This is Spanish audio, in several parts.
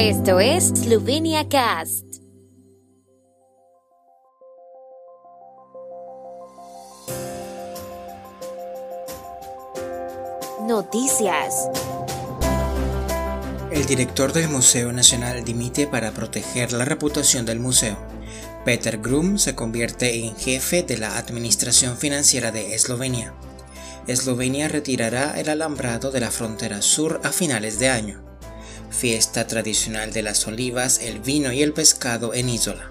Esto es Slovenia Cast. Noticias. El director del Museo Nacional dimite para proteger la reputación del museo. Peter Grum se convierte en jefe de la Administración Financiera de Eslovenia. Eslovenia retirará el alambrado de la frontera sur a finales de año. Fiesta tradicional de las olivas, el vino y el pescado en Isola.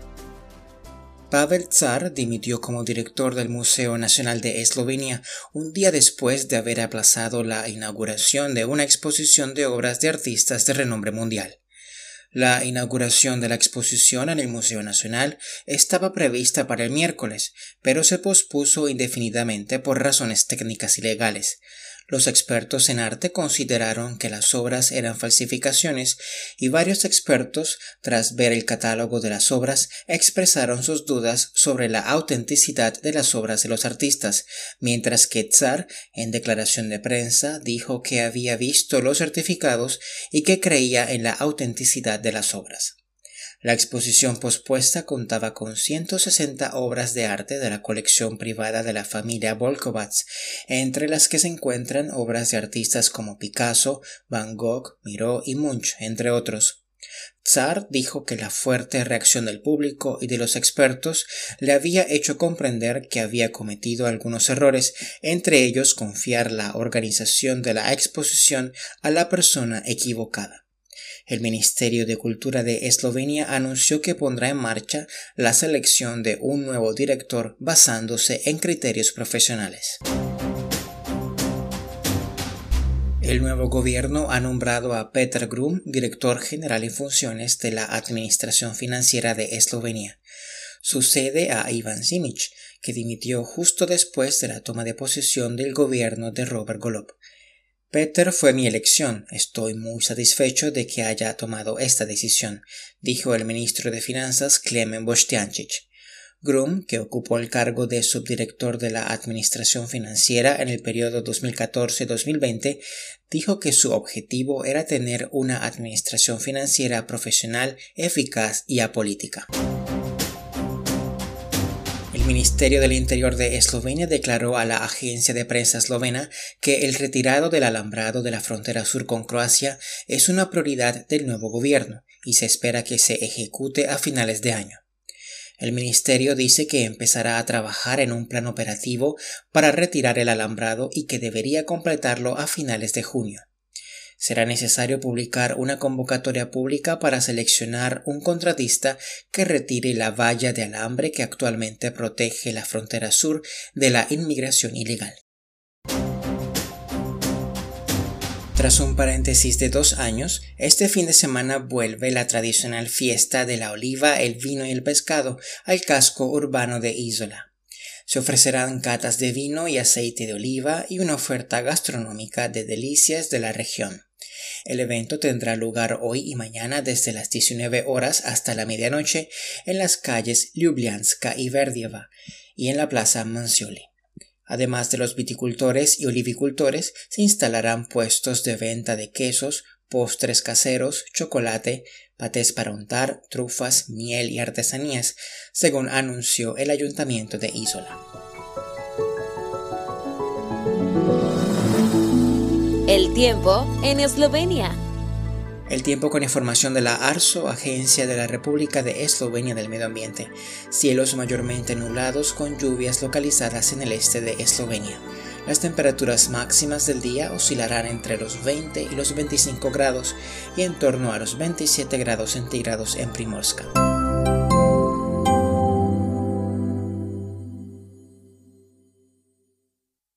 Pavel Tsar dimitió como director del Museo Nacional de Eslovenia un día después de haber aplazado la inauguración de una exposición de obras de artistas de renombre mundial. La inauguración de la exposición en el Museo Nacional estaba prevista para el miércoles, pero se pospuso indefinidamente por razones técnicas y legales. Los expertos en arte consideraron que las obras eran falsificaciones y varios expertos, tras ver el catálogo de las obras, expresaron sus dudas sobre la autenticidad de las obras de los artistas, mientras que Tsar, en declaración de prensa, dijo que había visto los certificados y que creía en la autenticidad de las obras. La exposición pospuesta contaba con 160 obras de arte de la colección privada de la familia Volkovats, entre las que se encuentran obras de artistas como Picasso, Van Gogh, Miró y Munch, entre otros. Tsar dijo que la fuerte reacción del público y de los expertos le había hecho comprender que había cometido algunos errores, entre ellos confiar la organización de la exposición a la persona equivocada. El Ministerio de Cultura de Eslovenia anunció que pondrá en marcha la selección de un nuevo director basándose en criterios profesionales. El nuevo gobierno ha nombrado a Peter Grum director general en funciones de la Administración Financiera de Eslovenia. Sucede a Ivan Simic, que dimitió justo después de la toma de posesión del gobierno de Robert Golob. Peter fue mi elección. Estoy muy satisfecho de que haya tomado esta decisión, dijo el ministro de Finanzas Klemen Bostiancic. Grum, que ocupó el cargo de subdirector de la Administración Financiera en el periodo 2014-2020, dijo que su objetivo era tener una administración financiera profesional, eficaz y apolítica. Ministerio del Interior de Eslovenia declaró a la agencia de prensa eslovena que el retirado del alambrado de la frontera sur con Croacia es una prioridad del nuevo gobierno y se espera que se ejecute a finales de año. El ministerio dice que empezará a trabajar en un plan operativo para retirar el alambrado y que debería completarlo a finales de junio será necesario publicar una convocatoria pública para seleccionar un contratista que retire la valla de alambre que actualmente protege la frontera sur de la inmigración ilegal. Tras un paréntesis de dos años, este fin de semana vuelve la tradicional fiesta de la oliva, el vino y el pescado al casco urbano de Isola. Se ofrecerán catas de vino y aceite de oliva y una oferta gastronómica de delicias de la región. El evento tendrá lugar hoy y mañana desde las 19 horas hasta la medianoche en las calles Ljubljanska y Verdieva y en la plaza Mancioli. Además de los viticultores y olivicultores, se instalarán puestos de venta de quesos, postres caseros, chocolate, patés para untar, trufas, miel y artesanías, según anunció el ayuntamiento de Isola. El tiempo en Eslovenia. El tiempo con información de la ARSO, Agencia de la República de Eslovenia del Medio Ambiente. Cielos mayormente nublados con lluvias localizadas en el este de Eslovenia. Las temperaturas máximas del día oscilarán entre los 20 y los 25 grados y en torno a los 27 grados centígrados en Primorska.